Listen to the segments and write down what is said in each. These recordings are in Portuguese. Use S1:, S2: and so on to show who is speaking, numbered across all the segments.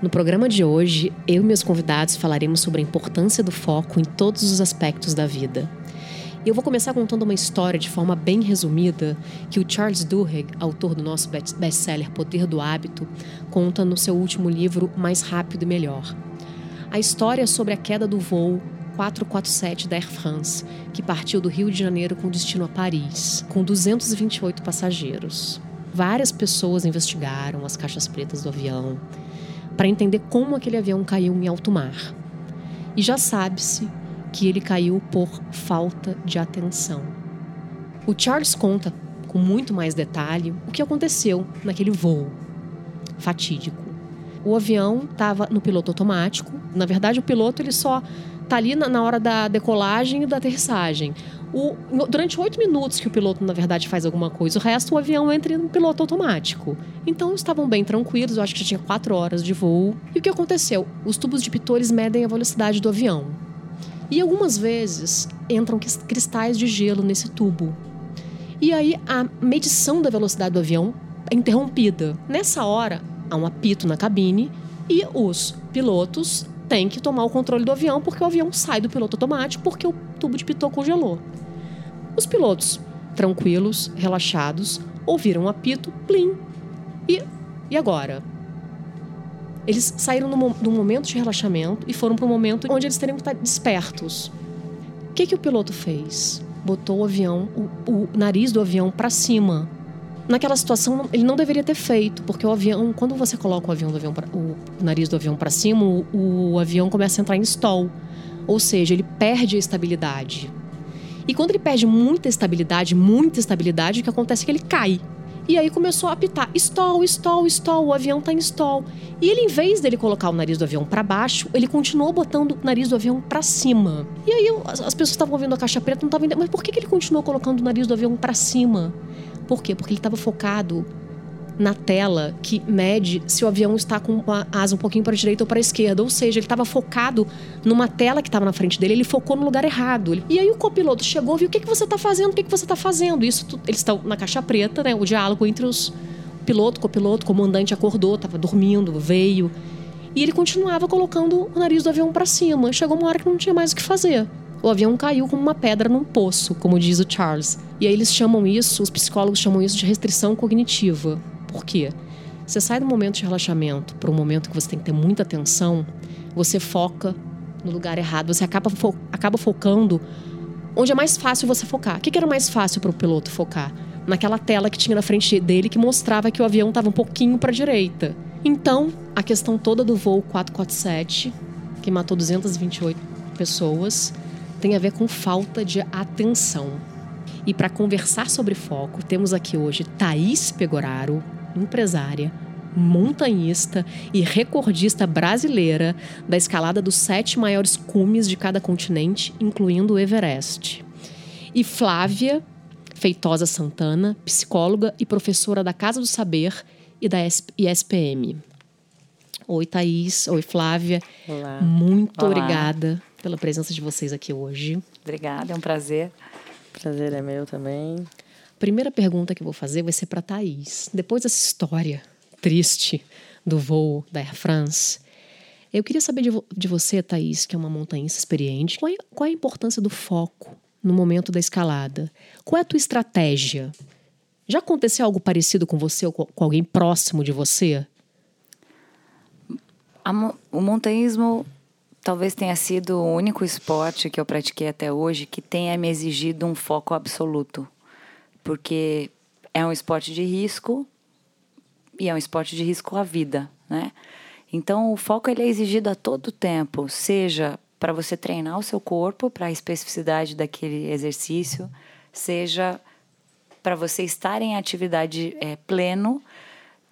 S1: No programa de hoje, eu e meus convidados falaremos sobre a importância do foco em todos os aspectos da vida. Eu vou começar contando uma história de forma bem resumida que o Charles Duhigg, autor do nosso best-seller Poder do Hábito, conta no seu último livro Mais Rápido e Melhor. A história é sobre a queda do voo 447 da Air France, que partiu do Rio de Janeiro com destino a Paris, com 228 passageiros. Várias pessoas investigaram as caixas pretas do avião, para entender como aquele avião caiu em alto mar. E já sabe-se que ele caiu por falta de atenção. O Charles conta com muito mais detalhe o que aconteceu naquele voo fatídico. O avião estava no piloto automático. Na verdade, o piloto ele só está ali na, na hora da decolagem e da aterrissagem. O, durante oito minutos que o piloto, na verdade, faz alguma coisa, o resto o avião entra no piloto automático. Então estavam bem tranquilos, eu acho que já tinha quatro horas de voo. E o que aconteceu? Os tubos de pitores medem a velocidade do avião. E algumas vezes entram cristais de gelo nesse tubo. E aí a medição da velocidade do avião é interrompida. Nessa hora, há um apito na cabine e os pilotos tem que tomar o controle do avião porque o avião sai do piloto automático porque o tubo de pitot congelou. Os pilotos, tranquilos, relaxados, ouviram um apito, plim. E, e agora? Eles saíram do momento de relaxamento e foram para um momento onde eles teriam que estar despertos. O que, que o piloto fez? Botou o avião, o, o nariz do avião para cima naquela situação ele não deveria ter feito, porque o avião, quando você coloca o avião do avião pra, o nariz do avião para cima, o, o avião começa a entrar em stall, ou seja, ele perde a estabilidade. E quando ele perde muita estabilidade, muita estabilidade, o que acontece é que ele cai. E aí começou a apitar: stall, stall, stall, o avião tá em stall. E ele, em vez dele colocar o nariz do avião para baixo, ele continuou botando o nariz do avião para cima. E aí as, as pessoas estavam vendo a caixa preta não estavam entendendo, mas por que, que ele continuou colocando o nariz do avião para cima? Por quê? Porque ele estava focado na tela que mede se o avião está com a asa um pouquinho para a direita ou para a esquerda. Ou seja, ele estava focado numa tela que estava na frente dele, ele focou no lugar errado. E aí o copiloto chegou e viu o que, que você está fazendo, o que, que você está fazendo. Isso, eles estão na caixa preta, né? O diálogo entre os piloto, copiloto, comandante acordou, estava dormindo, veio. E ele continuava colocando o nariz do avião para cima. Chegou uma hora que não tinha mais o que fazer o avião caiu como uma pedra num poço, como diz o Charles. E aí eles chamam isso, os psicólogos chamam isso de restrição cognitiva. Por quê? Você sai do momento de relaxamento para um momento que você tem que ter muita atenção, você foca no lugar errado, você acaba, fo acaba focando onde é mais fácil você focar. O que, que era mais fácil para o piloto focar? Naquela tela que tinha na frente dele que mostrava que o avião estava um pouquinho para a direita. Então, a questão toda do voo 447, que matou 228 pessoas, tem a ver com falta de atenção. E para conversar sobre foco, temos aqui hoje Thaís Pegoraro, empresária, montanhista e recordista brasileira da escalada dos sete maiores cumes de cada continente, incluindo o Everest. E Flávia Feitosa Santana, psicóloga e professora da Casa do Saber e da ISPM. Oi, Thaís. Oi, Flávia.
S2: Olá.
S1: Muito
S2: Olá.
S1: obrigada pela presença de vocês aqui hoje.
S2: Obrigada, é um prazer.
S3: Prazer é meu também.
S1: Primeira pergunta que eu vou fazer vai ser para Thaís. Depois dessa história triste do voo da Air France, eu queria saber de, vo de você, Thaís, que é uma montanhista experiente, qual é, qual é a importância do foco no momento da escalada? Qual é a tua estratégia? Já aconteceu algo parecido com você ou com alguém próximo de você?
S2: o montanhismo talvez tenha sido o único esporte que eu pratiquei até hoje que tenha me exigido um foco absoluto. Porque é um esporte de risco e é um esporte de risco à vida, né? Então, o foco ele é exigido a todo tempo, seja para você treinar o seu corpo para a especificidade daquele exercício, seja para você estar em atividade é, pleno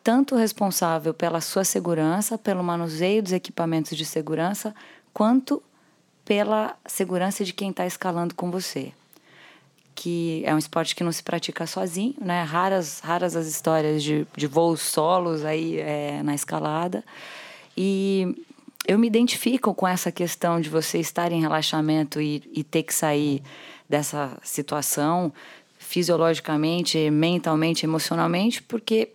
S2: tanto responsável pela sua segurança, pelo manuseio dos equipamentos de segurança, quanto pela segurança de quem está escalando com você. Que é um esporte que não se pratica sozinho, né? Raras, raras as histórias de, de voos solos aí é, na escalada. E eu me identifico com essa questão de você estar em relaxamento e, e ter que sair dessa situação fisiologicamente, mentalmente, emocionalmente, porque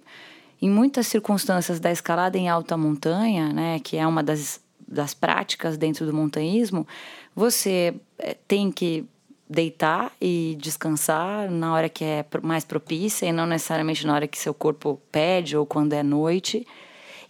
S2: em muitas circunstâncias da escalada em alta montanha, né, que é uma das, das práticas dentro do montanhismo, você eh, tem que deitar e descansar na hora que é mais propícia e não necessariamente na hora que seu corpo pede ou quando é noite.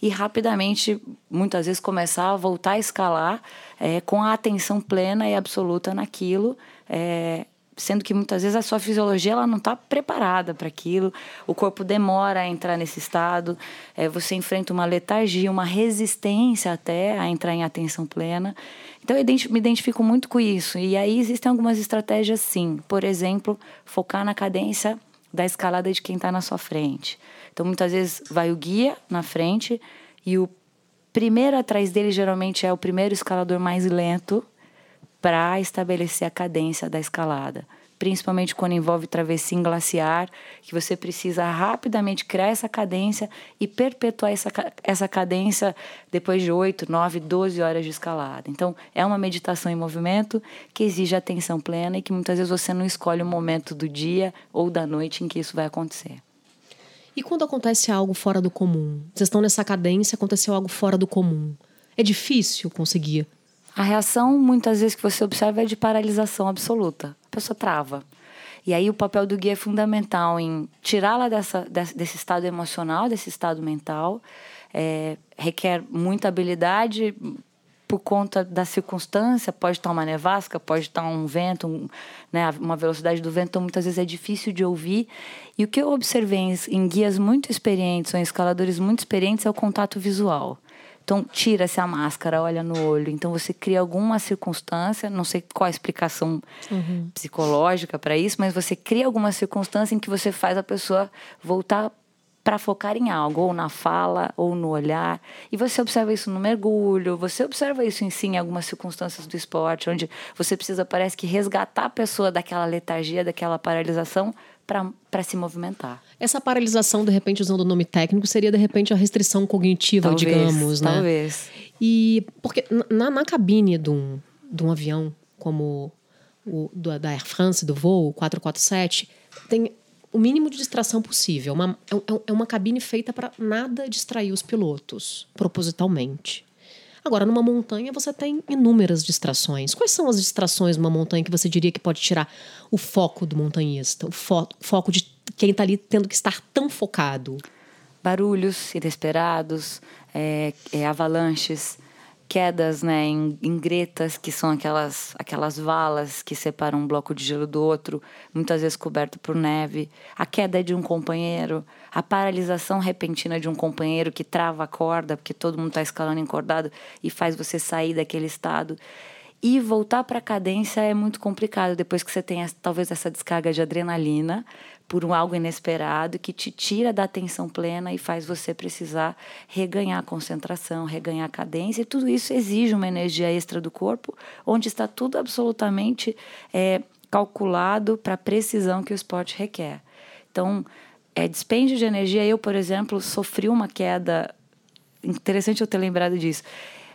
S2: E rapidamente, muitas vezes, começar a voltar a escalar é, com a atenção plena e absoluta naquilo, é, sendo que muitas vezes a sua fisiologia ela não está preparada para aquilo, o corpo demora a entrar nesse estado, é, você enfrenta uma letargia, uma resistência até a entrar em atenção plena. Então eu me identifico muito com isso. E aí existem algumas estratégias sim. Por exemplo, focar na cadência da escalada de quem está na sua frente. Então muitas vezes vai o guia na frente e o primeiro atrás dele geralmente é o primeiro escalador mais lento para estabelecer a cadência da escalada. Principalmente quando envolve travessia em glaciar, que você precisa rapidamente criar essa cadência e perpetuar essa, essa cadência depois de 8, 9, 12 horas de escalada. Então, é uma meditação em movimento que exige atenção plena e que muitas vezes você não escolhe o momento do dia ou da noite em que isso vai acontecer.
S1: E quando acontece algo fora do comum? Vocês estão nessa cadência, aconteceu algo fora do comum. É difícil conseguir
S2: a reação, muitas vezes, que você observa é de paralisação absoluta. A pessoa trava. E aí o papel do guia é fundamental em tirá-la dessa, desse estado emocional, desse estado mental. É, requer muita habilidade por conta da circunstância. Pode estar uma nevasca, pode estar um vento, um, né, uma velocidade do vento. Então, muitas vezes é difícil de ouvir. E o que eu observei em, em guias muito experientes ou em escaladores muito experientes é o contato visual. Então, tira-se a máscara, olha no olho. Então, você cria alguma circunstância, não sei qual a explicação uhum. psicológica para isso, mas você cria alguma circunstância em que você faz a pessoa voltar para focar em algo, ou na fala, ou no olhar. E você observa isso no mergulho, você observa isso em si em algumas circunstâncias do esporte, onde você precisa, parece que, resgatar a pessoa daquela letargia, daquela paralisação, para se movimentar.
S1: Essa paralisação, de repente, usando o nome técnico, seria de repente a restrição cognitiva,
S2: talvez,
S1: digamos,
S2: né? Talvez.
S1: E porque na, na cabine de um, de um avião como o do, da Air France, do voo 447, tem o mínimo de distração possível. Uma, é, é, é uma cabine feita para nada distrair os pilotos, propositalmente. Agora, numa montanha, você tem inúmeras distrações. Quais são as distrações numa montanha que você diria que pode tirar o foco do montanhista, o fo foco de quem está ali tendo que estar tão focado?
S2: Barulhos inesperados, é, é, avalanches, quedas né, em, em, gretas, que são aquelas, aquelas valas que separam um bloco de gelo do outro, muitas vezes coberto por neve, a queda de um companheiro, a paralisação repentina de um companheiro que trava a corda, porque todo mundo está escalando encordado e faz você sair daquele estado. E voltar para a cadência é muito complicado depois que você tem talvez essa descarga de adrenalina por um algo inesperado que te tira da atenção plena e faz você precisar reganhar concentração, reganhar cadência. E tudo isso exige uma energia extra do corpo, onde está tudo absolutamente é, calculado para a precisão que o esporte requer. Então, é dispêndio de energia. Eu, por exemplo, sofri uma queda. Interessante eu ter lembrado disso.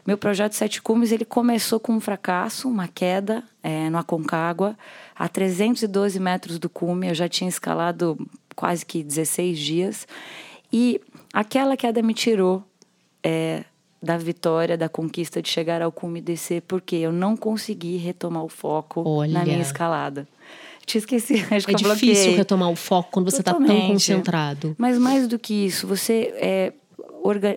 S2: Meu projeto Sete Cumes ele começou com um fracasso, uma queda é, no Aconcagua, a 312 metros do cume. Eu já tinha escalado quase que 16 dias. E aquela queda me tirou é, da vitória, da conquista de chegar ao cume e descer, porque eu não consegui retomar o foco Olha. na minha escalada. Te esqueci, acho
S1: é
S2: que
S1: eu difícil retomar o foco quando você está tão concentrado.
S2: Mas mais do que isso, você é,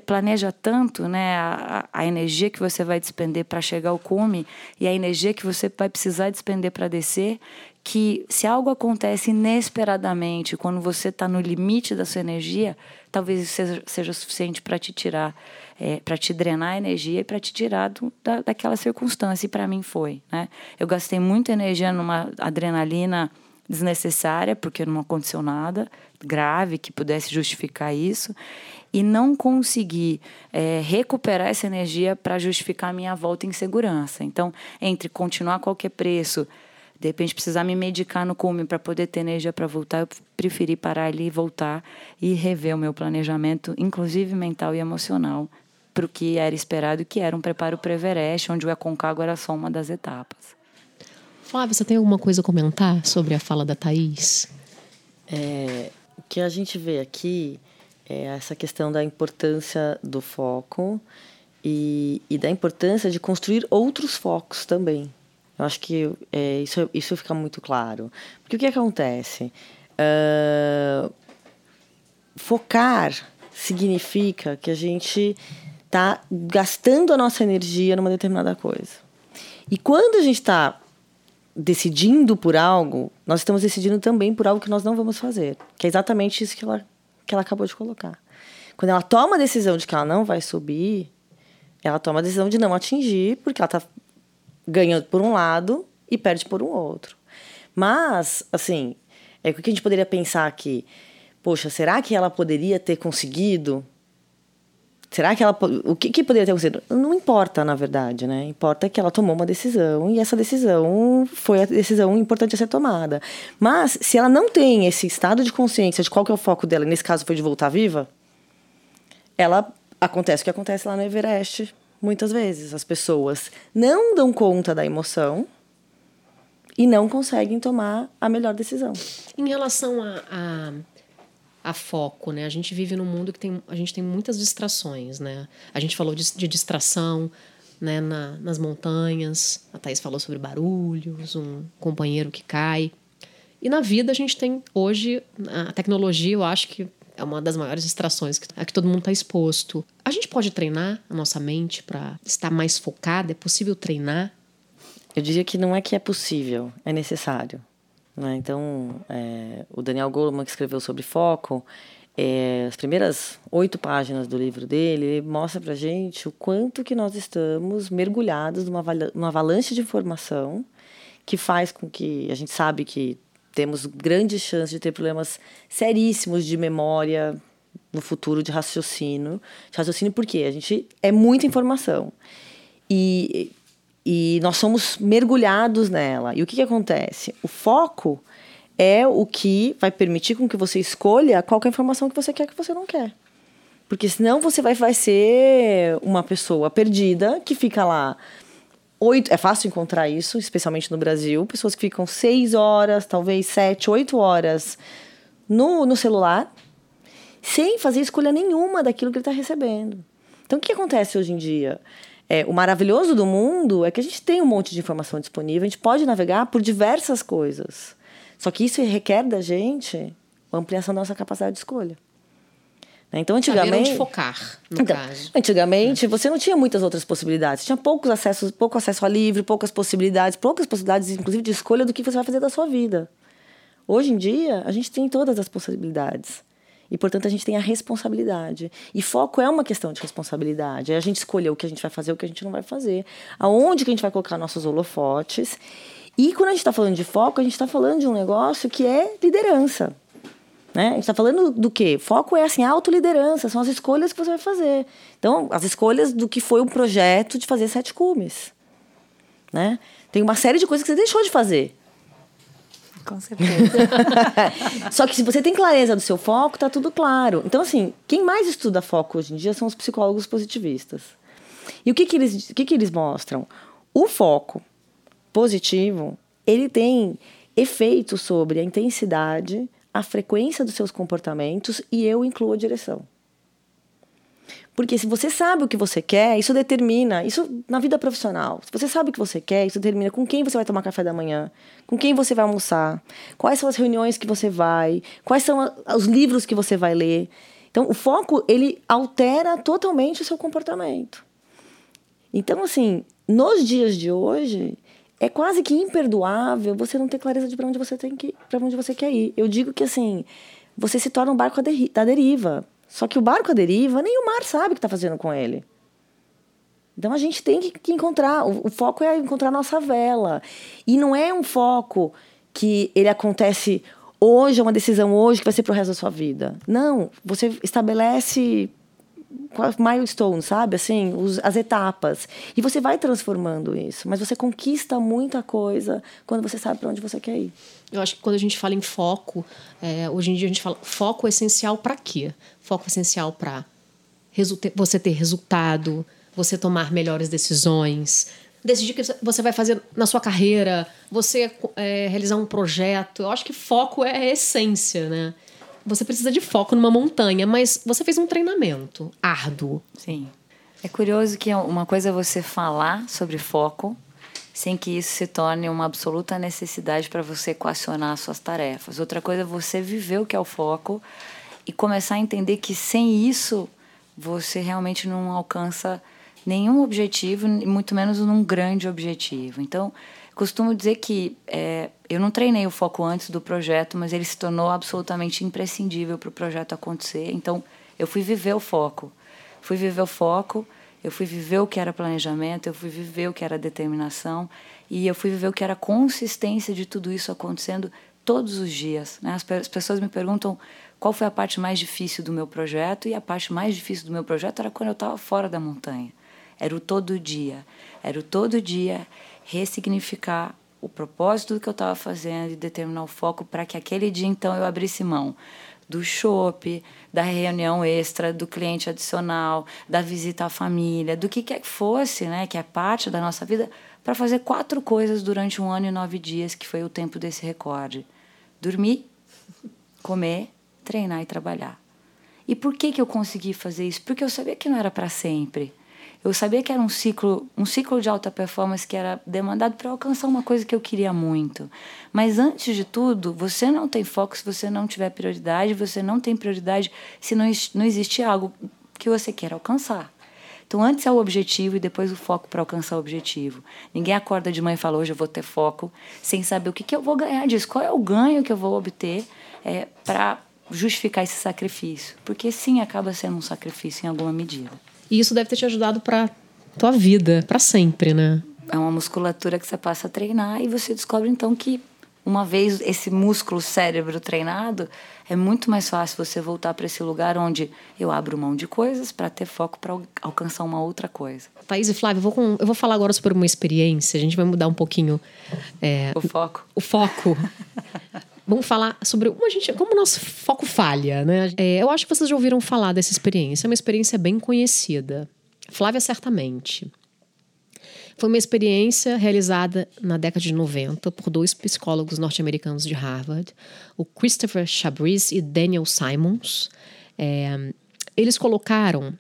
S2: planeja tanto né, a, a, energia que você vai despender para chegar ao cume e a energia que você vai precisar despender para descer, que se algo acontece inesperadamente, quando você está no limite da sua energia, talvez isso seja, seja suficiente para te tirar, é, para te drenar a energia e para te tirar do, da, daquela circunstância. E para mim foi. Né? Eu gastei muita energia numa adrenalina desnecessária, porque não aconteceu nada grave que pudesse justificar isso. E não conseguir é, recuperar essa energia para justificar a minha volta em segurança. Então, entre continuar a qualquer preço, de repente precisar me medicar no cume para poder ter energia para voltar, eu preferi parar ali e voltar e rever o meu planejamento, inclusive mental e emocional, para o que era esperado, que era um preparo para Everest, onde o Aconcagua era só uma das etapas.
S1: Flávia, você tem alguma coisa a comentar sobre a fala da Thaís?
S3: É, o que a gente vê aqui é essa questão da importância do foco e, e da importância de construir outros focos também. Eu acho que é, isso, isso fica muito claro. Porque o que acontece? Uh, focar significa que a gente está gastando a nossa energia numa determinada coisa. E quando a gente está decidindo por algo, nós estamos decidindo também por algo que nós não vamos fazer. Que é exatamente isso que ela, que ela acabou de colocar. Quando ela toma a decisão de que ela não vai subir, ela toma a decisão de não atingir, porque ela está ganha por um lado e perde por um outro. Mas, assim, é o que a gente poderia pensar aqui. Poxa, será que ela poderia ter conseguido? Será que ela. O que, que poderia ter acontecido? Não importa, na verdade, né? Importa que ela tomou uma decisão e essa decisão foi a decisão importante a ser tomada. Mas, se ela não tem esse estado de consciência de qual que é o foco dela, nesse caso foi de voltar viva, ela. Acontece o que acontece lá no Everest, muitas vezes. As pessoas não dão conta da emoção e não conseguem tomar a melhor decisão.
S1: Em relação a, a, a, foco, né? A gente vive num mundo que tem, a gente tem muitas distrações, né? A gente falou de, de distração né, na, nas montanhas, a Thais falou sobre barulhos, um companheiro que cai. E na vida a gente tem hoje, a tecnologia, eu acho que é uma das maiores distrações a que todo mundo está exposto. A gente pode treinar a nossa mente para estar mais focada? É possível treinar?
S3: Eu diria que não é que é possível, é necessário. Né? Então, é, o Daniel Goleman, que escreveu sobre foco, é, as primeiras oito páginas do livro dele, ele mostra para gente o quanto que nós estamos mergulhados numa, numa avalanche de informação que faz com que a gente sabe que temos grandes chances de ter problemas seríssimos de memória no futuro, de raciocínio. De raciocínio porque a gente é muita informação. E, e nós somos mergulhados nela. E o que, que acontece? O foco é o que vai permitir com que você escolha qual é a informação que você quer que você não quer. Porque senão você vai, vai ser uma pessoa perdida que fica lá oito. É fácil encontrar isso, especialmente no Brasil. Pessoas que ficam seis horas, talvez sete, oito horas no, no celular, sem fazer escolha nenhuma daquilo que ele está recebendo. Então, o que acontece hoje em dia? É, o maravilhoso do mundo é que a gente tem um monte de informação disponível, a gente pode navegar por diversas coisas. Só que isso requer da gente a ampliação da nossa capacidade de escolha. Né? Então, antigamente.
S1: onde focar, no então, caso.
S3: Antigamente, você não tinha muitas outras possibilidades. Tinha poucos acessos, pouco acesso a livro, poucas possibilidades, poucas possibilidades, inclusive, de escolha do que você vai fazer da sua vida. Hoje em dia, a gente tem todas as possibilidades. E, portanto, a gente tem a responsabilidade. E foco é uma questão de responsabilidade. É a gente escolher o que a gente vai fazer, o que a gente não vai fazer. Aonde que a gente vai colocar nossos holofotes. E quando a gente está falando de foco, a gente está falando de um negócio que é liderança. Né? A gente está falando do quê? Foco é assim, autoliderança, são as escolhas que você vai fazer. Então, as escolhas do que foi um projeto de fazer sete cumes. Né? Tem uma série de coisas que você deixou de fazer.
S2: Com certeza.
S3: Só que se você tem clareza do seu foco, tá tudo claro. Então, assim, quem mais estuda foco hoje em dia são os psicólogos positivistas. E o que, que, eles, o que, que eles mostram? O foco positivo, ele tem efeito sobre a intensidade, a frequência dos seus comportamentos e eu incluo a direção. Porque se você sabe o que você quer, isso determina, isso na vida profissional. Se você sabe o que você quer, isso determina com quem você vai tomar café da manhã, com quem você vai almoçar, quais são as reuniões que você vai, quais são os livros que você vai ler. Então, o foco, ele altera totalmente o seu comportamento. Então, assim, nos dias de hoje, é quase que imperdoável você não ter clareza de para onde você tem que para onde você quer ir. Eu digo que assim, você se torna um barco da deriva. Só que o barco à deriva, nem o mar sabe o que está fazendo com ele. Então a gente tem que, encontrar. O, o, foco é encontrar a nossa vela. E não é um foco que ele acontece hoje, é uma decisão hoje que vai ser pro resto da sua vida. Não. Você estabelece milestone, sabe? Assim, os, as etapas. E você vai transformando isso, mas você conquista muita coisa quando você sabe para onde você quer ir.
S1: Eu acho que quando a gente fala em foco, é, hoje em dia a gente fala foco essencial para quê? Foco essencial para você ter resultado, você tomar melhores decisões, decidir o que você vai fazer na sua carreira, você é, realizar um projeto. Eu acho que foco é a essência, né? Você precisa de foco numa montanha, mas você fez um treinamento árduo.
S2: Sim. É curioso que uma coisa é você falar sobre foco sem que isso se torne uma absoluta necessidade para você equacionar suas tarefas. Outra coisa é você viver o que é o foco e começar a entender que sem isso você realmente não alcança nenhum objetivo, muito menos num grande objetivo. Então, costumo dizer que é, eu não treinei o foco antes do projeto, mas ele se tornou absolutamente imprescindível para o projeto acontecer. Então, eu fui viver o foco. Fui viver o foco, eu fui viver o que era planejamento, eu fui viver o que era determinação e eu fui viver o que era consistência de tudo isso acontecendo todos os dias. Né? As, as pessoas me perguntam qual foi a parte mais difícil do meu projeto e a parte mais difícil do meu projeto era quando eu estava fora da montanha. Era o todo dia. Era o todo dia ressignificar o propósito do que eu estava fazendo e determinar o foco para que aquele dia então eu abrisse mão do shopping, da reunião extra, do cliente adicional, da visita à família, do que quer que fosse, né, que é parte da nossa vida, para fazer quatro coisas durante um ano e nove dias, que foi o tempo desse recorde: dormir, comer, treinar e trabalhar. E por que que eu consegui fazer isso? Porque eu sabia que não era para sempre. Eu sabia que era um ciclo, um ciclo de alta performance que era demandado para alcançar uma coisa que eu queria muito. Mas antes de tudo, você não tem foco se você não tiver prioridade, você não tem prioridade se não, não existe algo que você quer alcançar. Então, antes é o objetivo e depois o foco para alcançar o objetivo. Ninguém acorda de manhã e fala, hoje eu vou ter foco, sem saber o que, que eu vou ganhar disso, qual é o ganho que eu vou obter é, para justificar esse sacrifício. Porque sim, acaba sendo um sacrifício em alguma medida.
S1: E isso deve ter te ajudado para tua vida, para sempre, né?
S2: É uma musculatura que você passa a treinar e você descobre então que uma vez esse músculo cérebro treinado, é muito mais fácil você voltar para esse lugar onde eu abro mão de coisas para ter foco para alcançar uma outra coisa.
S1: Thaís e Flávia, eu vou, com, eu vou falar agora sobre uma experiência, a gente vai mudar um pouquinho
S2: é, o foco.
S1: O foco. Vamos falar sobre como, gente, como o nosso foco falha, né? É, eu acho que vocês já ouviram falar dessa experiência. É uma experiência bem conhecida. Flávia, certamente. Foi uma experiência realizada na década de 90 por dois psicólogos norte-americanos de Harvard, o Christopher Chabris e Daniel Simons. É, eles colocaram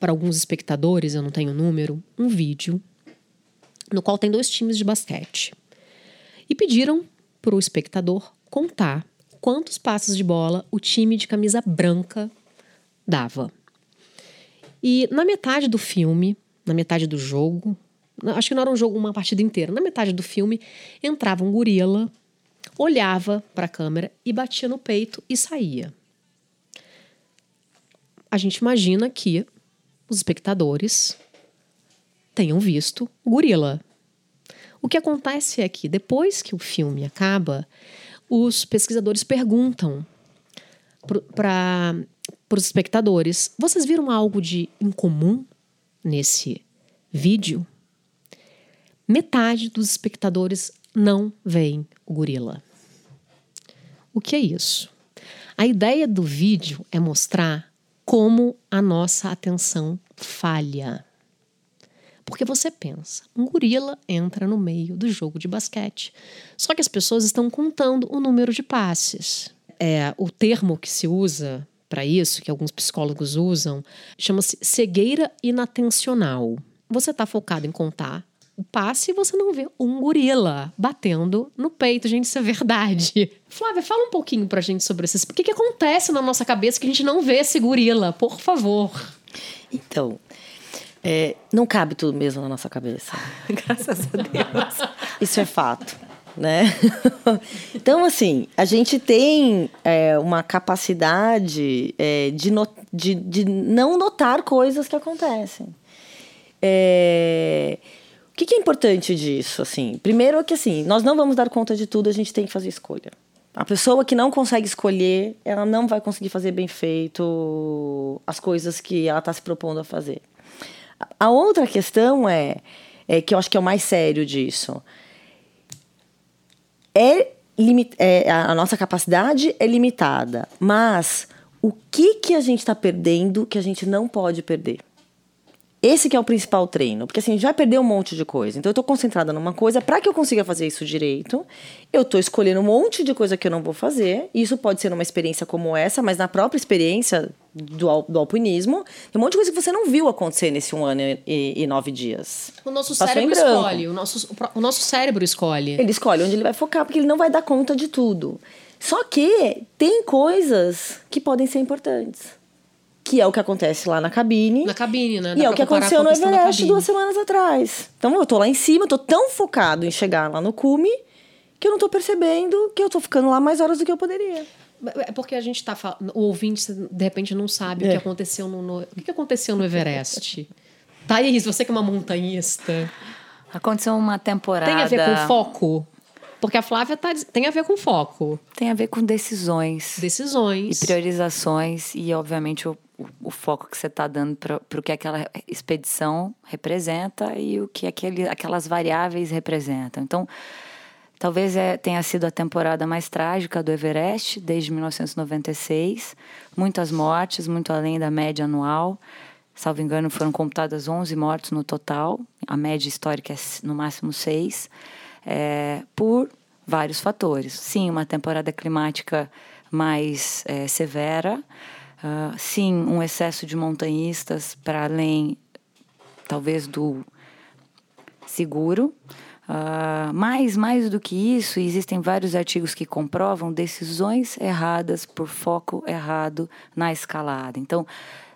S1: para alguns espectadores, eu não tenho número, um vídeo no qual tem dois times de basquete. E pediram para o espectador contar quantos passes de bola o time de camisa branca dava. E na metade do filme, na metade do jogo, acho que não era um jogo, uma partida inteira, na metade do filme entrava um gorila, olhava para a câmera e batia no peito e saía. A gente imagina que os espectadores tenham visto o gorila. O que acontece é que depois que o filme acaba, os pesquisadores perguntam para os espectadores: vocês viram algo de incomum nesse vídeo? Metade dos espectadores não veem o gorila. O que é isso? A ideia do vídeo é mostrar como a nossa atenção falha. Porque você pensa, um gorila entra no meio do jogo de basquete. Só que as pessoas estão contando o número de passes. É, o termo que se usa para isso, que alguns psicólogos usam, chama-se cegueira inatencional. Você está focado em contar o passe e você não vê um gorila batendo no peito. Gente, isso é verdade. Flávia, fala um pouquinho pra gente sobre isso. O que, que acontece na nossa cabeça que a gente não vê esse gorila? Por favor.
S3: Então, é, não cabe tudo mesmo na nossa cabeça.
S2: Graças a Deus.
S3: Isso é fato. Né? então, assim, a gente tem é, uma capacidade é, de, no, de, de, não notar coisas que acontecem. É, o que, que, é importante disso? Assim, primeiro é que assim, nós não vamos dar conta de tudo, a gente tem que fazer escolha. A pessoa que não consegue escolher, ela não vai conseguir fazer bem feito as coisas que ela está se propondo a fazer. A outra questão é, é que eu acho que é o mais sério disso. É, é a nossa capacidade é limitada, mas o que que a gente está perdendo que a gente não pode perder? Esse que é o principal treino, porque assim, já perdeu um monte de coisa. Então eu estou concentrada numa coisa, para que eu consiga fazer isso direito, eu estou escolhendo um monte de coisa que eu não vou fazer. E isso pode ser numa experiência como essa, mas na própria experiência do, do alpinismo, tem um monte de coisa que você não viu acontecer nesse um ano e, e nove dias.
S1: O nosso Passou cérebro escolhe, o nosso, o nosso cérebro escolhe.
S3: Ele escolhe onde ele vai focar, porque ele não vai dar conta de tudo. Só que tem coisas que podem ser importantes que é o que acontece lá na cabine.
S1: Na cabine, né?
S3: Dá e é o que aconteceu no Everest duas semanas atrás. Então eu tô lá em cima, tô tão focado em chegar lá no cume que eu não tô percebendo que eu tô ficando lá mais horas do que eu poderia.
S1: É porque a gente tá falando. O ouvinte, de repente, não sabe é. o que aconteceu no, no. O que aconteceu no Everest? Thaís, você que é uma montanhista.
S2: Aconteceu uma temporada.
S1: Tem a ver com foco? Porque a Flávia tá, tem a ver com foco.
S2: Tem a ver com decisões.
S1: Decisões.
S2: E priorizações. E, obviamente, o, o, o foco que você está dando para o que aquela expedição representa e o que aquele, aquelas variáveis representam. Então, talvez é, tenha sido a temporada mais trágica do Everest desde 1996. Muitas mortes, muito além da média anual. Salvo engano, foram computadas 11 mortes no total. A média histórica é no máximo 6 é, por vários fatores. Sim, uma temporada climática mais é, severa, uh, sim, um excesso de montanhistas para além, talvez, do seguro. Uh, mas, mais do que isso, existem vários artigos que comprovam decisões erradas por foco errado na escalada. Então,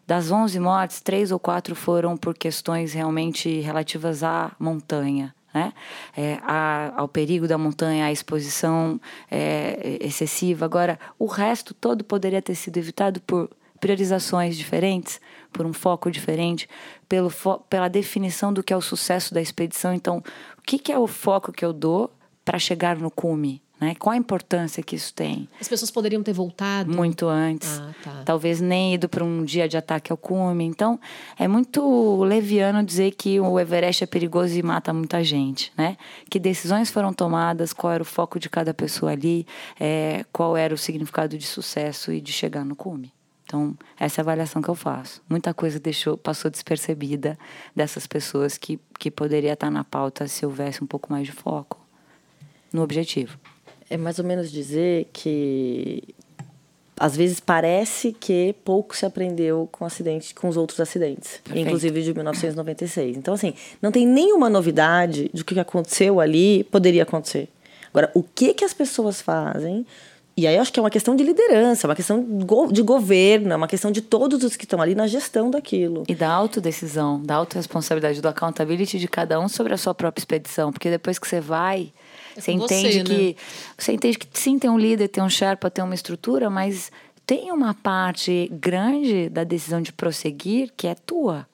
S2: das 11 mortes, três ou quatro foram por questões realmente relativas à montanha, né? É, a, ao perigo da montanha, à exposição é, excessiva. Agora, o resto todo poderia ter sido evitado por priorizações diferentes, por um foco diferente, pelo fo pela definição do que é o sucesso da expedição. Então, o que, que é o foco que eu dou para chegar no cume? Né? Qual a importância que isso tem?
S1: As pessoas poderiam ter voltado?
S2: Muito antes. Ah, tá. Talvez nem ido para um dia de ataque ao cume. Então, é muito leviano dizer que o Everest é perigoso e mata muita gente. Né? Que decisões foram tomadas, qual era o foco de cada pessoa ali, é, qual era o significado de sucesso e de chegar no cume. Então, essa é a avaliação que eu faço. Muita coisa deixou, passou despercebida dessas pessoas que, que poderia estar na pauta se houvesse um pouco mais de foco no objetivo
S3: é mais ou menos dizer que às vezes parece que pouco se aprendeu com acidente, com os outros acidentes, Perfeito. inclusive de 1996. Então assim, não tem nenhuma novidade de que aconteceu ali poderia acontecer. Agora, o que que as pessoas fazem? E aí eu acho que é uma questão de liderança, uma questão de governo, é uma questão de todos os que estão ali na gestão daquilo.
S2: E da autodecisão, da autorresponsabilidade, do accountability de cada um sobre a sua própria expedição. Porque depois que você vai, é você entende você, que. Né? Você entende que sim, tem um líder, tem um Sherpa, tem uma estrutura, mas tem uma parte grande da decisão de prosseguir que é tua.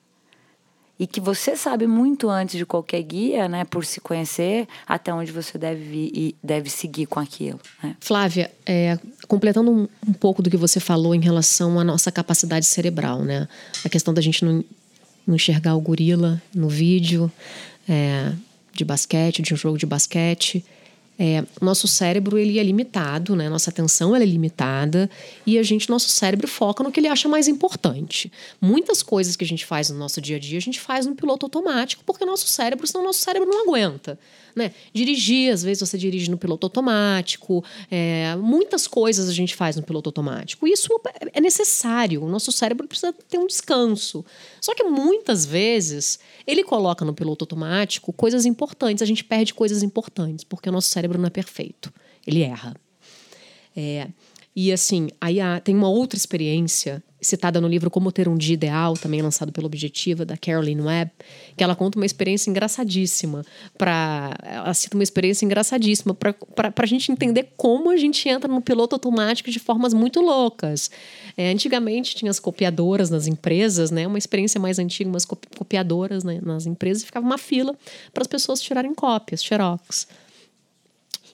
S2: E que você sabe muito antes de qualquer guia, né, por se conhecer, até onde você deve ir e deve seguir com aquilo. Né?
S1: Flávia, é, completando um, um, pouco do que você falou em relação à nossa capacidade cerebral, né? A questão da gente não, não enxergar o gorila no vídeo, é, de basquete, de um jogo de basquete. É, nosso cérebro ele é limitado, né? Nossa atenção é limitada e a gente, nosso cérebro foca no que ele acha mais importante. Muitas coisas que a gente faz no nosso dia a dia a gente faz no piloto automático porque nosso cérebro, senão nosso cérebro não aguenta né? Dirigir, às vezes você dirige no piloto automático, é, muitas coisas a gente faz no piloto automático. Isso é necessário, o nosso cérebro precisa ter um descanso. Só que muitas vezes ele coloca no piloto automático coisas importantes, a gente perde coisas importantes, porque o nosso cérebro não é perfeito, ele erra. É, e assim, aí há, tem uma outra experiência citada no livro Como Ter um Dia Ideal, também lançado pelo Objetiva, da Caroline Webb, que ela conta uma experiência engraçadíssima. Pra, ela cita uma experiência engraçadíssima para a gente entender como a gente entra no piloto automático de formas muito loucas. É, antigamente tinha as copiadoras nas empresas, né? uma experiência mais antiga, umas copiadoras né, nas empresas, ficava uma fila para as pessoas tirarem cópias, xerox.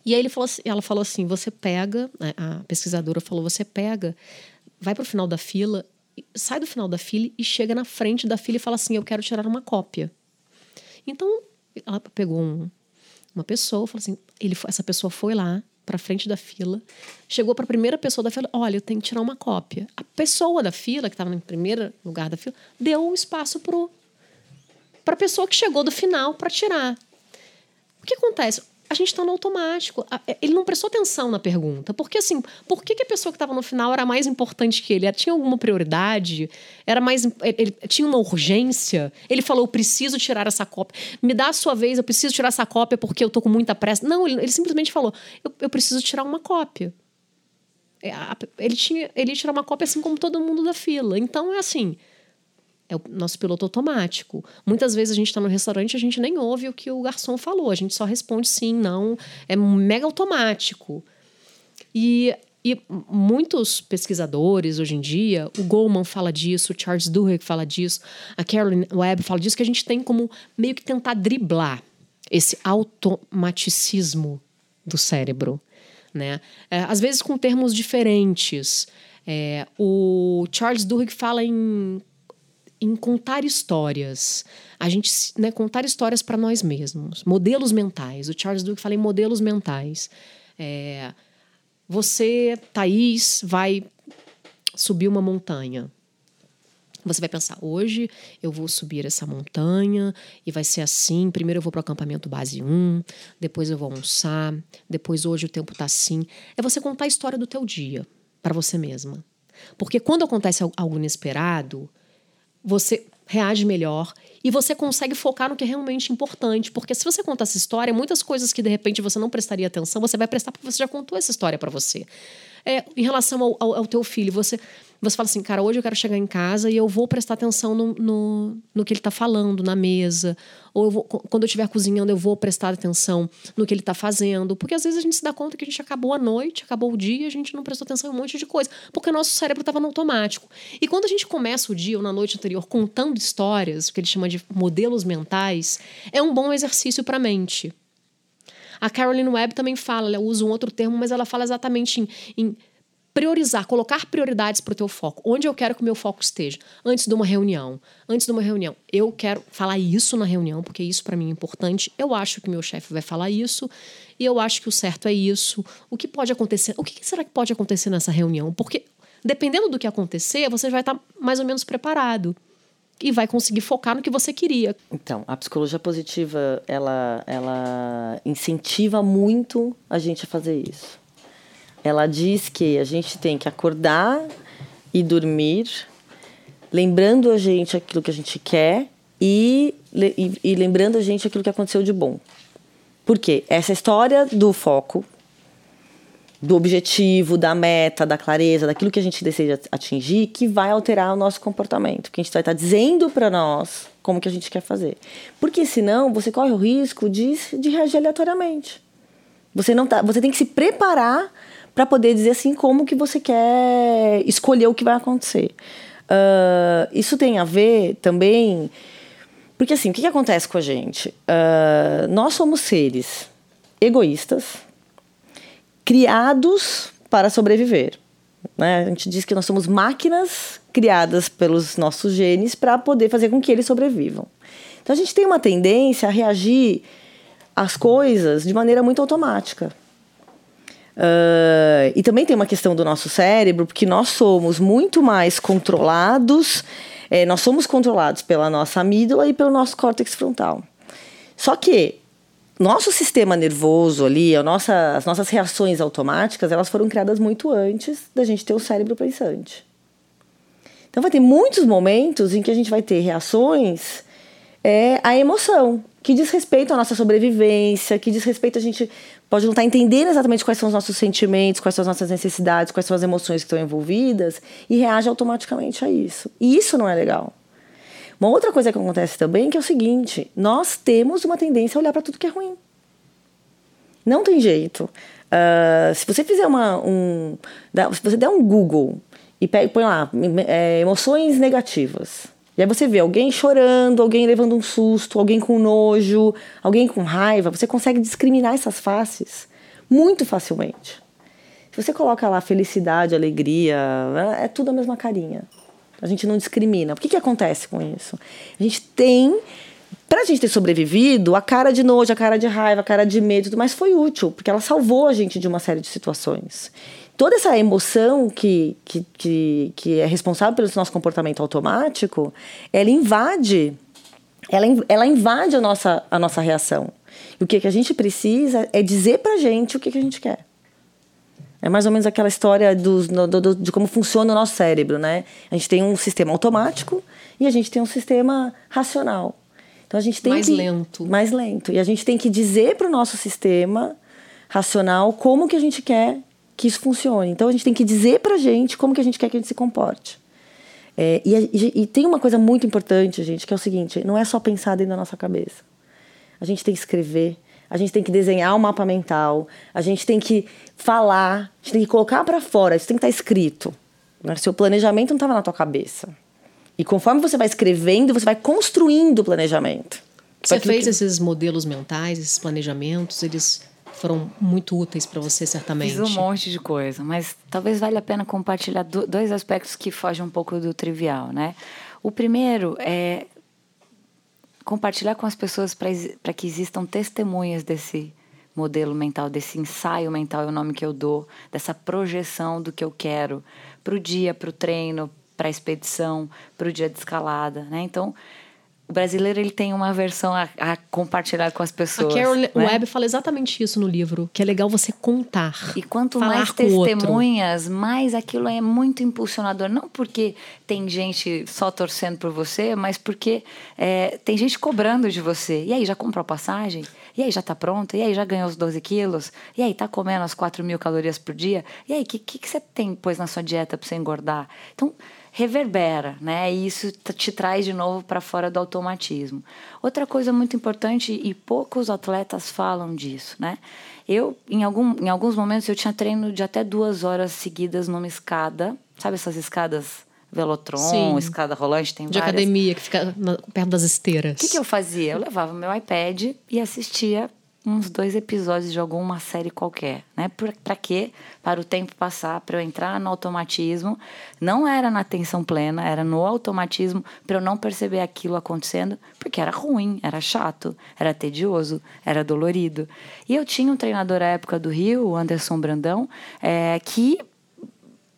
S1: E aí ele falou assim, ela falou assim: você pega, né, a pesquisadora falou, você pega, vai para o final da fila, sai do final da fila e chega na frente da fila e fala assim: eu quero tirar uma cópia. Então ela pegou um, uma pessoa, falou assim: ele, essa pessoa foi lá para frente da fila, chegou para a primeira pessoa da fila: olha, eu tenho que tirar uma cópia. A pessoa da fila que estava em primeiro lugar da fila deu um espaço para a pessoa que chegou do final para tirar. O que acontece? A gente está no automático. É, ele não prestou atenção na pergunta. Porque, assim, por que, que a pessoa que estava no final era mais importante que ele? Tinha alguma prioridade? Era mais. Ele, tinha uma urgência? Ele falou: eu preciso tirar essa cópia. Me dá a sua vez, eu preciso tirar essa cópia porque eu tô com muita pressa. Não, ele, ele simplesmente falou: eu, eu preciso tirar uma cópia. É, ele, tinha, ele ia tirar uma cópia assim como todo mundo da fila. Então, é assim é o nosso piloto automático. Muitas vezes a gente está no restaurante e a gente nem ouve o que o garçom falou, a gente só responde sim, não. É mega automático. E, e muitos pesquisadores hoje em dia, o Goldman fala disso, o Charles Duhigg fala disso, a Carolyn Webb fala disso, que a gente tem como meio que tentar driblar esse automaticismo do cérebro. Né? É, às vezes com termos diferentes. É, o Charles Duhigg fala em em contar histórias. A gente né, contar histórias para nós mesmos. Modelos mentais. O Charles Duke fala em modelos mentais. É, você, Thaís, vai subir uma montanha. Você vai pensar, hoje eu vou subir essa montanha e vai ser assim. Primeiro eu vou para o acampamento base 1, depois eu vou almoçar, depois hoje o tempo está assim. É você contar a história do teu dia para você mesma. Porque quando acontece algo inesperado, você reage melhor e você consegue focar no que é realmente importante. Porque se você conta essa história, muitas coisas que de repente você não prestaria atenção, você vai prestar porque você já contou essa história para você. É, em relação ao, ao, ao teu filho, você você fala assim, cara, hoje eu quero chegar em casa e eu vou prestar atenção no, no, no que ele está falando na mesa. Ou eu vou, quando eu estiver cozinhando, eu vou prestar atenção no que ele está fazendo. Porque às vezes a gente se dá conta que a gente acabou a noite, acabou o dia, a gente não prestou atenção em um monte de coisa. Porque o nosso cérebro estava no automático. E quando a gente começa o dia ou na noite anterior contando histórias, o que ele chama de modelos mentais, é um bom exercício para a mente. A Carolyn Webb também fala, ela usa um outro termo, mas ela fala exatamente em, em priorizar, colocar prioridades para o teu foco. Onde eu quero que o meu foco esteja? Antes de uma reunião. Antes de uma reunião, eu quero falar isso na reunião, porque isso para mim é importante. Eu acho que meu chefe vai falar isso e eu acho que o certo é isso. O que pode acontecer? O que será que pode acontecer nessa reunião? Porque dependendo do que acontecer, você vai estar mais ou menos preparado e vai conseguir focar no que você queria.
S3: Então, a psicologia positiva, ela ela incentiva muito a gente a fazer isso ela diz que a gente tem que acordar e dormir, lembrando a gente aquilo que a gente quer e, e, e lembrando a gente aquilo que aconteceu de bom. Por quê? Essa história do foco, do objetivo, da meta, da clareza, daquilo que a gente deseja atingir, que vai alterar o nosso comportamento, que a gente vai estar dizendo para nós como que a gente quer fazer. Porque senão você corre o risco de, de reagir aleatoriamente. Você não tá, você tem que se preparar para poder dizer assim como que você quer escolher o que vai acontecer. Uh, isso tem a ver também, porque assim, o que, que acontece com a gente? Uh, nós somos seres egoístas, criados para sobreviver. Né? A gente diz que nós somos máquinas criadas pelos nossos genes para poder fazer com que eles sobrevivam. Então a gente tem uma tendência a reagir às coisas de maneira muito automática. Uh, e também tem uma questão do nosso cérebro, porque nós somos muito mais controlados, é, nós somos controlados pela nossa amígdala e pelo nosso córtex frontal. Só que nosso sistema nervoso ali, nossa, as nossas reações automáticas, elas foram criadas muito antes da gente ter o cérebro pensante. Então vai ter muitos momentos em que a gente vai ter reações é, à emoção, que diz respeito à nossa sobrevivência, que diz respeito a gente pode não estar tá entendendo exatamente quais são os nossos sentimentos, quais são as nossas necessidades, quais são as emoções que estão envolvidas e reage automaticamente a isso. E isso não é legal. Uma outra coisa que acontece também que é o seguinte: nós temos uma tendência a olhar para tudo que é ruim. Não tem jeito. Uh, se você fizer uma. Um, se você der um Google e põe lá é, emoções negativas, e aí você vê alguém chorando, alguém levando um susto, alguém com nojo, alguém com raiva. Você consegue discriminar essas faces muito facilmente. Se você coloca lá felicidade, alegria, é tudo a mesma carinha. A gente não discrimina. O que, que acontece com isso? A gente tem para a gente ter sobrevivido, a cara de nojo, a cara de raiva, a cara de medo, mais foi útil, porque ela salvou a gente de uma série de situações. Toda essa emoção que, que, que, que é responsável pelo nosso comportamento automático, ela invade, ela, ela invade a nossa, a nossa reação. E o que, que a gente precisa é dizer pra gente o que, que a gente quer. É mais ou menos aquela história do, do, do, de como funciona o nosso cérebro, né? A gente tem um sistema automático e a gente tem um sistema racional. Então a gente tem
S1: mais
S3: que,
S1: lento.
S3: Mais lento. E a gente tem que dizer para o nosso sistema racional como que a gente quer que isso funcione. Então a gente tem que dizer para a gente como que a gente quer que a gente se comporte. É, e, e, e, tem uma coisa muito importante, gente, que é o seguinte: não é só pensar dentro da nossa cabeça. A gente tem que escrever, a gente tem que desenhar o um mapa mental, a gente tem que falar, a gente tem que colocar para fora, isso tem que estar tá escrito. Né? Seu planejamento não estava na tua cabeça. E conforme você vai escrevendo, você vai construindo o planejamento.
S1: Você fez que... esses modelos mentais, esses planejamentos, eles foram muito úteis para você, certamente.
S2: Fiz um monte de coisa, mas talvez valha a pena compartilhar dois aspectos que fogem um pouco do trivial, né? O primeiro é compartilhar com as pessoas para que existam testemunhas desse modelo mental, desse ensaio mental, é o nome que eu dou, dessa projeção do que eu quero para o dia, para o treino, para a expedição, para o dia de escalada, né? Então, brasileiro ele tem uma versão a, a compartilhar com as pessoas.
S1: A Carol
S2: né?
S1: Webb fala exatamente isso no livro, que é legal você contar.
S2: E quanto mais testemunhas, mais aquilo é muito impulsionador. Não porque tem gente só torcendo por você, mas porque é, tem gente cobrando de você. E aí, já comprou passagem? E aí, já está pronta? E aí, já ganhou os 12 quilos? E aí, está comendo as 4 mil calorias por dia? E aí, o que, que, que você tem, pois, na sua dieta para você engordar? Então reverbera, né? E isso te traz de novo para fora do automatismo. Outra coisa muito importante e poucos atletas falam disso, né? Eu, em, algum, em alguns momentos, eu tinha treino de até duas horas seguidas numa escada, sabe essas escadas Velotron, Sim. escada rolante, tem
S1: de
S2: várias.
S1: academia que fica na, perto das esteiras.
S2: O que, que eu fazia? Eu levava meu iPad e assistia uns dois episódios de alguma série qualquer, né? Para quê? Para o tempo passar, para eu entrar no automatismo. Não era na atenção plena, era no automatismo, para eu não perceber aquilo acontecendo, porque era ruim, era chato, era tedioso, era dolorido. E eu tinha um treinador à época do Rio, o Anderson Brandão, é, que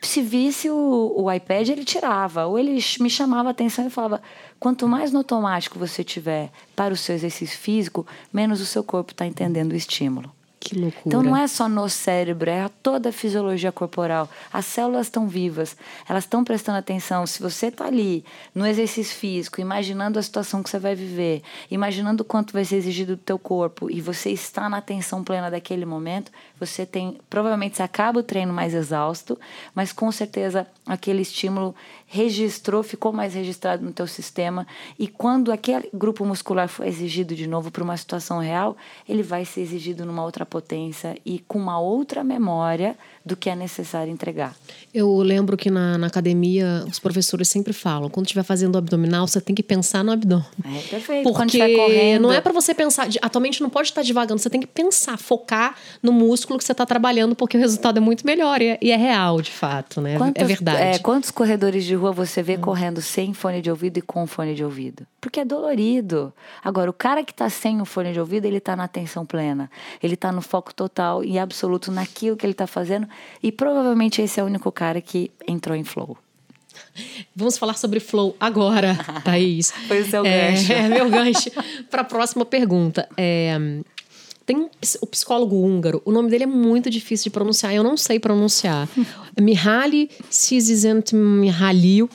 S2: se visse o, o iPad, ele tirava, ou ele me chamava a atenção e falava: quanto mais no automático você tiver para o seu exercício físico, menos o seu corpo está entendendo o estímulo.
S1: Que loucura.
S2: Então não é só no cérebro, é toda a fisiologia corporal. As células estão vivas, elas estão prestando atenção. Se você está ali no exercício físico, imaginando a situação que você vai viver, imaginando quanto vai ser exigido do teu corpo e você está na atenção plena daquele momento, você tem, provavelmente você acaba o treino mais exausto, mas com certeza aquele estímulo registrou, ficou mais registrado no teu sistema e quando aquele grupo muscular for exigido de novo para uma situação real, ele vai ser exigido numa outra potência e com uma outra memória do que é necessário entregar.
S1: Eu lembro que na, na academia os professores sempre falam, quando estiver fazendo abdominal, você tem que pensar no abdômen.
S2: É perfeito.
S1: Porque não é para você pensar, atualmente não pode estar devagando, você tem que pensar, focar no músculo que você está trabalhando, porque o resultado é muito melhor e é, e é real, de fato, né? É Quantos, é verdade. É,
S2: quantos corredores de rua você vê hum. correndo sem fone de ouvido e com fone de ouvido? Porque é dolorido. Agora, o cara que está sem o fone de ouvido, ele está na atenção plena. Ele está no foco total e absoluto naquilo que ele está fazendo e provavelmente esse é o único cara que entrou em flow.
S1: Vamos falar sobre flow agora, Thaís.
S2: Foi o seu é, gancho.
S1: É, meu gancho. Para a próxima pergunta. É, tem um, o psicólogo húngaro, o nome dele é muito difícil de pronunciar, eu não sei pronunciar. Mihaly Csikszentmihalyi.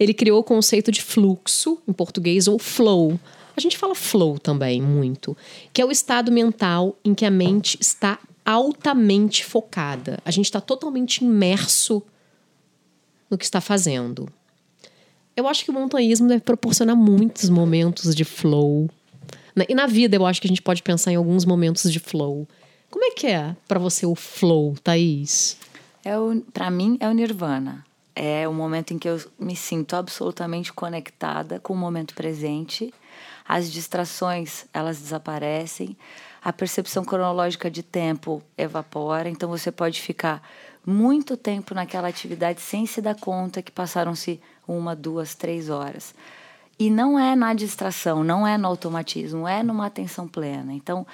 S1: Ele criou o conceito de fluxo, em português, ou flow. A gente fala flow também muito, que é o estado mental em que a mente está altamente focada. A gente está totalmente imerso no que está fazendo. Eu acho que o montanhismo deve proporcionar muitos momentos de flow. E na vida eu acho que a gente pode pensar em alguns momentos de flow. Como é que é para você o flow, Thaís?
S2: É para mim é o nirvana. É o momento em que eu me sinto absolutamente conectada com o momento presente. As distrações, elas desaparecem a percepção cronológica de tempo evapora, então você pode ficar muito tempo naquela atividade sem se dar conta que passaram-se uma, duas, três horas. E não é na distração, não é no automatismo, é numa atenção plena. Então,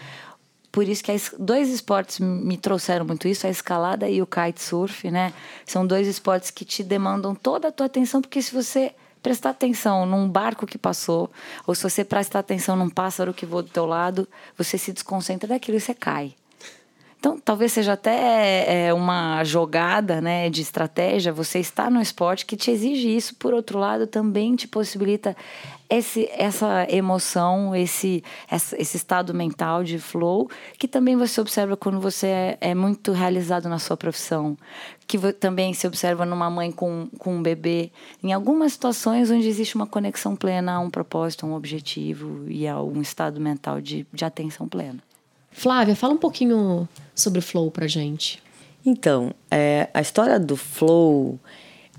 S2: por isso que dois esportes me trouxeram muito isso, a escalada e o kitesurf, né? São dois esportes que te demandam toda a tua atenção, porque se você prestar atenção num barco que passou, ou se você prestar atenção num pássaro que voa do teu lado, você se desconcentra daquilo e você cai. Então, talvez seja até é, uma jogada né, de estratégia, você está no esporte que te exige isso, por outro lado, também te possibilita esse, essa emoção, esse, esse estado mental de flow, que também você observa quando você é, é muito realizado na sua profissão, que também se observa numa mãe com, com um bebê, em algumas situações onde existe uma conexão plena a um propósito, a um objetivo e a um estado mental de, de atenção plena.
S1: Flávia, fala um pouquinho sobre o flow pra gente.
S3: Então, é, a história do flow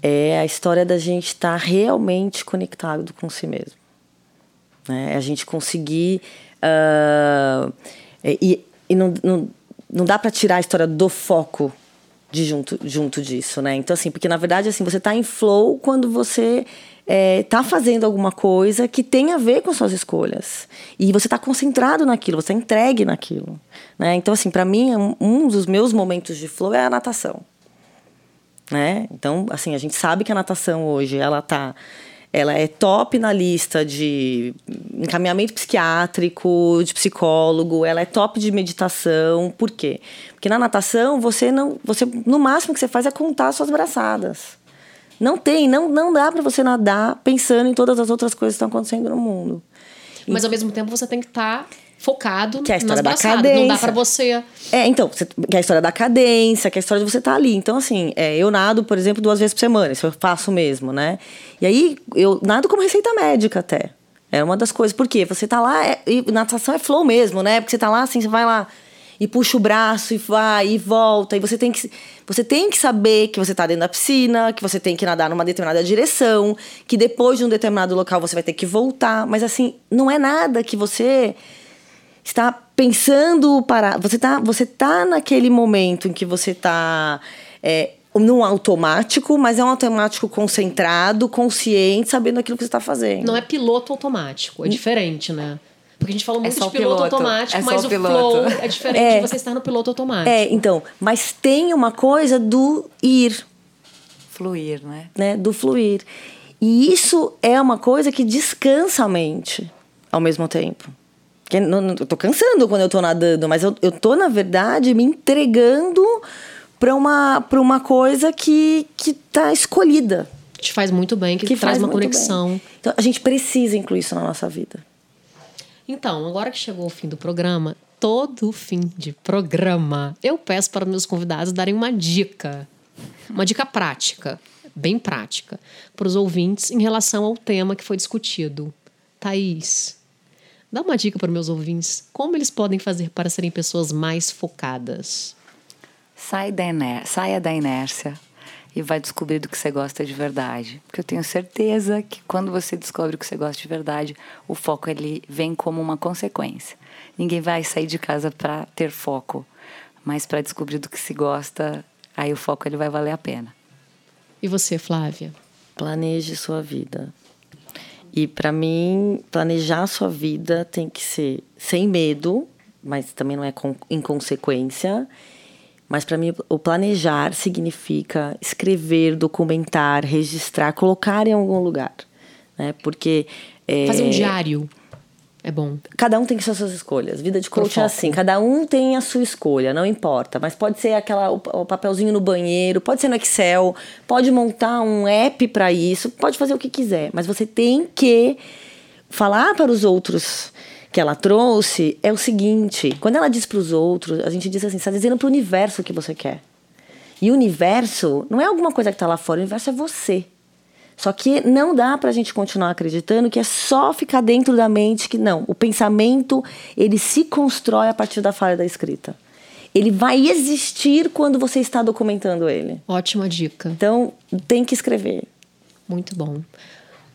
S3: é a história da gente estar tá realmente conectado com si mesmo. Né? A gente conseguir. Uh, e e não, não, não dá para tirar a história do foco de junto, junto disso, né? Então, assim, porque na verdade, assim, você está em flow quando você é, fazendo alguma coisa que tem a ver com suas escolhas. E você está concentrado naquilo, você está entregue naquilo. Né? Então, assim, para mim, um, um dos meus momentos de flow é a natação. Né? Então, assim, a gente sabe que a natação hoje, ela tá ela é top na lista de encaminhamento psiquiátrico, de psicólogo, ela é top de meditação. Por quê? Porque na natação você não, você no máximo que você faz é contar suas braçadas. Não tem, não, não dá para você nadar pensando em todas as outras coisas que estão acontecendo no mundo.
S1: Mas ao mesmo tempo você tem que estar tá focado que é a história da cadência. Não dá para você.
S3: É, então, que é a história da cadência, que é a história de você estar tá ali. Então, assim, é, eu nado, por exemplo, duas vezes por semana, isso eu faço mesmo, né? E aí eu nado como receita médica até. É uma das coisas. Por quê? Você tá lá, é, e natação é flow mesmo, né? Porque você tá lá assim, você vai lá e puxa o braço e vai e volta. E você tem que, você tem que saber que você está dentro da piscina, que você tem que nadar numa determinada direção, que depois de um determinado local você vai ter que voltar. Mas assim, não é nada que você está pensando para. Você está você tá naquele momento em que você está. É, num automático, mas é um automático concentrado, consciente, sabendo aquilo que você está fazendo.
S1: Não é piloto automático, é diferente, né? Porque a gente falou é muito é de piloto, piloto, automático, é mas o piloto. flow é diferente é, de você estar no piloto automático.
S3: É, então, mas tem uma coisa do ir.
S2: Fluir, né?
S3: né? Do fluir. E isso é uma coisa que descansa a mente ao mesmo tempo. Que não, não, eu tô cansando quando eu tô nadando, mas eu, eu tô, na verdade, me entregando para uma, pra uma coisa que, que tá escolhida.
S1: Te faz muito bem, que, que traz uma conexão. Bem.
S3: Então, a gente precisa incluir isso na nossa vida.
S1: Então, agora que chegou o fim do programa, todo fim de programa, eu peço para meus convidados darem uma dica. Uma dica prática, bem prática, para os ouvintes em relação ao tema que foi discutido. Thaís, dá uma dica para meus ouvintes. Como eles podem fazer para serem pessoas mais focadas?
S2: Sai da saia da inércia e vai descobrir do que você gosta de verdade. Porque eu tenho certeza que quando você descobre o que você gosta de verdade, o foco ele vem como uma consequência. Ninguém vai sair de casa para ter foco, mas para descobrir do que se gosta, aí o foco ele vai valer a pena.
S1: E você, Flávia?
S3: Planeje sua vida. E para mim, planejar sua vida tem que ser sem medo, mas também não é com inconsequência mas para mim, o planejar significa escrever, documentar, registrar, colocar em algum lugar. Né? Porque.
S1: É, Fazer um diário. É bom.
S3: Cada um tem suas escolhas. Vida de coach é assim. Cada um tem a sua escolha, não importa. Mas pode ser aquela o, o papelzinho no banheiro, pode ser no Excel, pode montar um app para isso, pode fazer o que quiser. Mas você tem que falar para os outros que ela trouxe é o seguinte: quando ela diz para os outros, a gente diz assim, está dizendo para o universo o que você quer. E o universo não é alguma coisa que está lá fora, o universo é você. Só que não dá para a gente continuar acreditando que é só ficar dentro da mente que não. O pensamento ele se constrói a partir da falha da escrita. Ele vai existir quando você está documentando ele.
S1: Ótima dica.
S3: Então tem que escrever.
S1: Muito bom.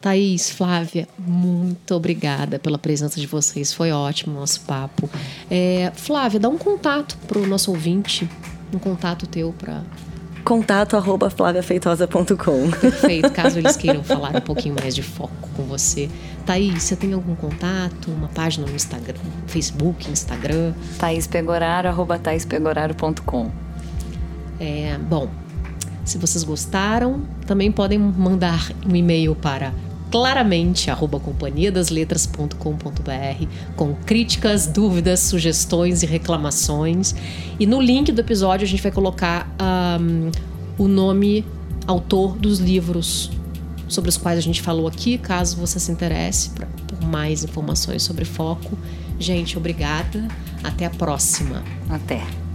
S1: Thaís, Flávia, muito obrigada pela presença de vocês. Foi ótimo o nosso papo. É, Flávia, dá um contato para o nosso ouvinte, um contato teu para
S3: contato arroba flaviafeitosa.com.
S1: Perfeito, caso eles queiram falar um pouquinho mais de foco com você. Thaís, você tem algum contato? Uma página no Instagram, Facebook, Instagram?
S2: Thaís Pegoraro, arroba thaispegoraro.com.
S1: É, bom, se vocês gostaram, também podem mandar um e-mail para claramente companhiadasletras.com.br com críticas, dúvidas, sugestões e reclamações. E no link do episódio a gente vai colocar um, o nome autor dos livros sobre os quais a gente falou aqui, caso você se interesse por mais informações sobre foco. Gente, obrigada. Até a próxima.
S2: Até.